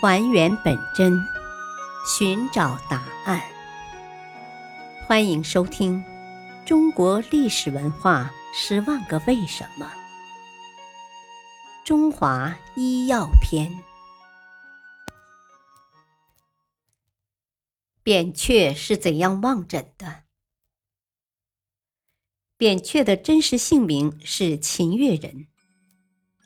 还原本真，寻找答案。欢迎收听《中国历史文化十万个为什么》——中华医药篇。扁鹊是怎样望诊的？扁鹊的真实姓名是秦越人。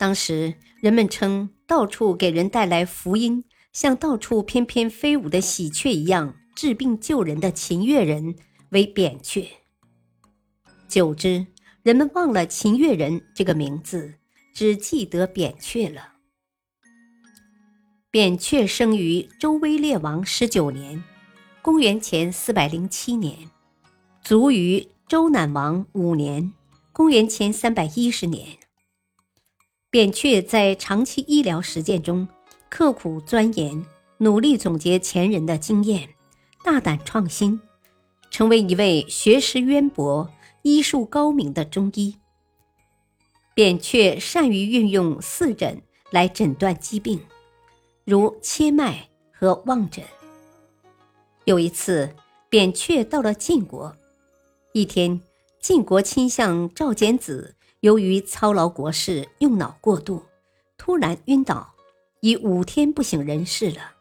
当时人们称到处给人带来福音，像到处翩翩飞舞的喜鹊一样治病救人的秦越人为扁鹊。久之，人们忘了秦越人这个名字，只记得扁鹊了。扁鹊生于周威烈王十九年，公元前四百零七年，卒于周赧王五年，公元前三百一十年。扁鹊在长期医疗实践中，刻苦钻研，努力总结前人的经验，大胆创新，成为一位学识渊博、医术高明的中医。扁鹊善于运用四诊来诊断疾病，如切脉和望诊。有一次，扁鹊到了晋国，一天，晋国卿相赵简子。由于操劳国事，用脑过度，突然晕倒，已五天不省人事了。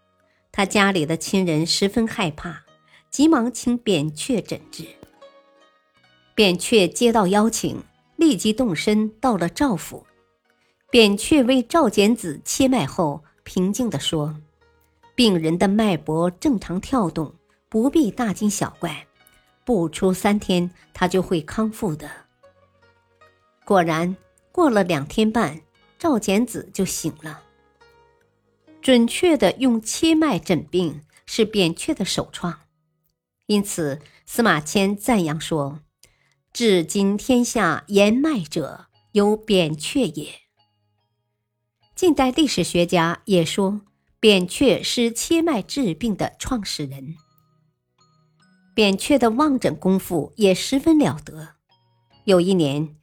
他家里的亲人十分害怕，急忙请扁鹊诊治。扁鹊接到邀请，立即动身到了赵府。扁鹊为赵简子切脉后，平静地说：“病人的脉搏正常跳动，不必大惊小怪，不出三天，他就会康复的。”果然，过了两天半，赵简子就醒了。准确的用切脉诊病是扁鹊的首创，因此司马迁赞扬说：“至今天下言脉者，有扁鹊也。”近代历史学家也说，扁鹊是切脉治病的创始人。扁鹊的望诊功夫也十分了得。有一年。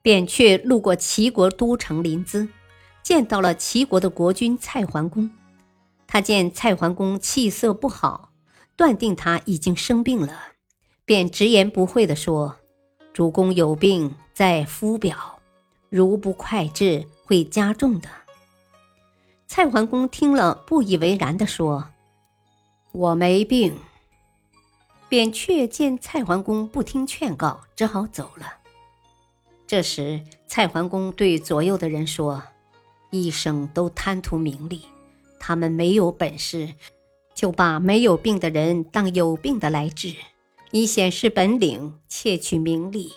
扁鹊路过齐国都城临淄，见到了齐国的国君蔡桓公。他见蔡桓公气色不好，断定他已经生病了，便直言不讳地说：“主公有病在肤表，如不快治，会加重的。”蔡桓公听了，不以为然地说：“我没病。”扁鹊见蔡桓公不听劝告，只好走了。这时，蔡桓公对左右的人说：“医生都贪图名利，他们没有本事，就把没有病的人当有病的来治，以显示本领，窃取名利。”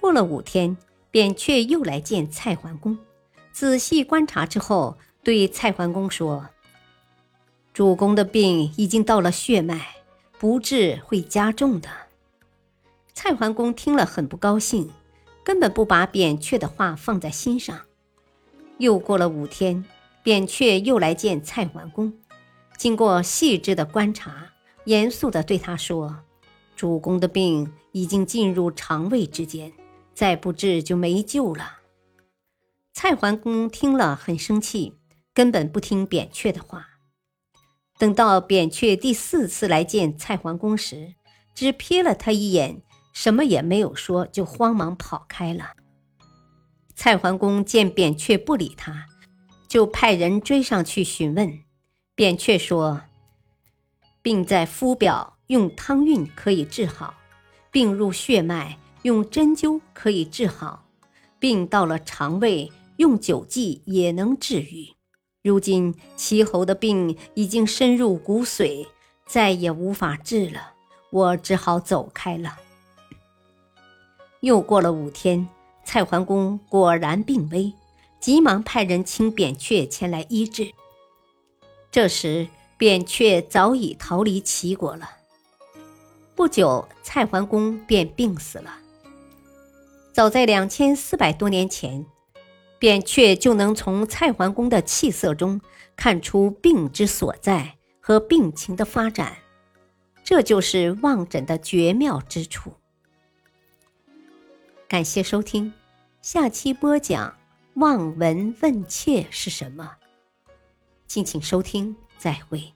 过了五天，扁鹊又来见蔡桓公，仔细观察之后，对蔡桓公说：“主公的病已经到了血脉，不治会加重的。”蔡桓公听了很不高兴，根本不把扁鹊的话放在心上。又过了五天，扁鹊又来见蔡桓公，经过细致的观察，严肃地对他说：“主公的病已经进入肠胃之间，再不治就没救了。”蔡桓公听了很生气，根本不听扁鹊的话。等到扁鹊第四次来见蔡桓公时，只瞥了他一眼。什么也没有说，就慌忙跑开了。蔡桓公见扁鹊不理他，就派人追上去询问。扁鹊说：“病在肤表，用汤运可以治好；病入血脉，用针灸可以治好；病到了肠胃，用酒剂也能治愈。如今齐侯的病已经深入骨髓，再也无法治了，我只好走开了。”又过了五天，蔡桓公果然病危，急忙派人请扁鹊前来医治。这时，扁鹊早已逃离齐国了。不久，蔡桓公便病死了。早在两千四百多年前，扁鹊就能从蔡桓公的气色中看出病之所在和病情的发展，这就是望诊的绝妙之处。感谢收听，下期播讲望闻问切是什么？敬请收听，再会。